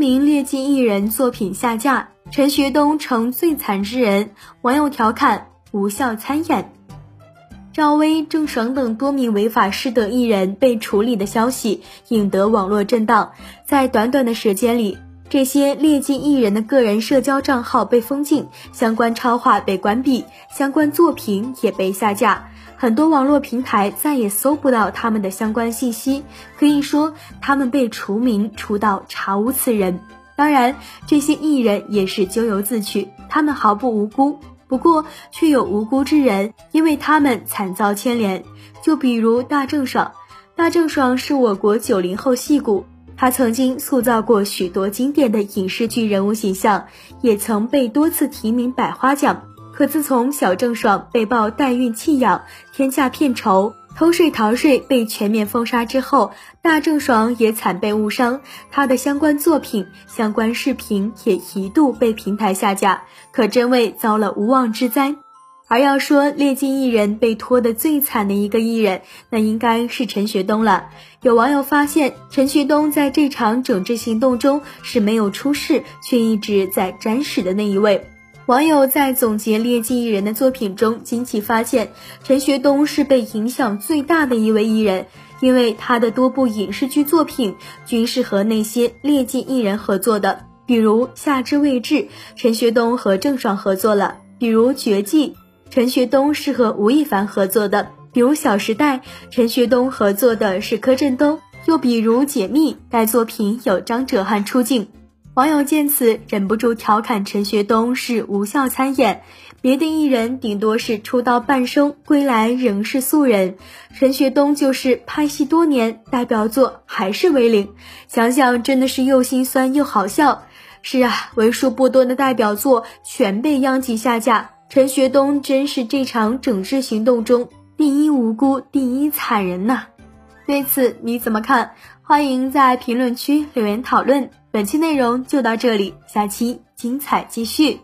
名劣迹艺人作品下架，陈学冬成最惨之人，网友调侃无效参演。赵薇、郑爽等多名违法失德艺人被处理的消息引得网络震荡，在短短的时间里。这些劣迹艺人的个人社交账号被封禁，相关超话被关闭，相关作品也被下架，很多网络平台再也搜不到他们的相关信息。可以说，他们被除名，除到查无此人。当然，这些艺人也是咎由自取，他们毫不无辜。不过，却有无辜之人因为他们惨遭牵连。就比如大郑爽，大郑爽是我国九零后戏骨。他曾经塑造过许多经典的影视剧人物形象，也曾被多次提名百花奖。可自从小郑爽被曝代孕弃养、天价片酬、偷税逃税被全面封杀之后，大郑爽也惨被误伤，他的相关作品、相关视频也一度被平台下架，可真谓遭了无妄之灾。而要说劣迹艺人被拖得最惨的一个艺人，那应该是陈学冬了。有网友发现，陈学冬在这场整治行动中是没有出事，却一直在沾屎的那一位。网友在总结劣迹艺人的作品中，惊奇发现，陈学冬是被影响最大的一位艺人，因为他的多部影视剧作品均是和那些劣迹艺人合作的，比如《夏至未至》，陈学冬和郑爽合作了；比如《绝技》。陈学冬是和吴亦凡合作的，比如《小时代》，陈学冬合作的是柯震东；又比如《解密》，该作品有张哲瀚出镜。网友见此忍不住调侃陈学冬是无效参演，别的艺人顶多是出道半生，归来仍是素人，陈学冬就是拍戏多年，代表作还是为零，想想真的是又心酸又好笑。是啊，为数不多的代表作全被央企下架。陈学冬真是这场整治行动中第一无辜、第一惨人呐！对此你怎么看？欢迎在评论区留言讨论。本期内容就到这里，下期精彩继续。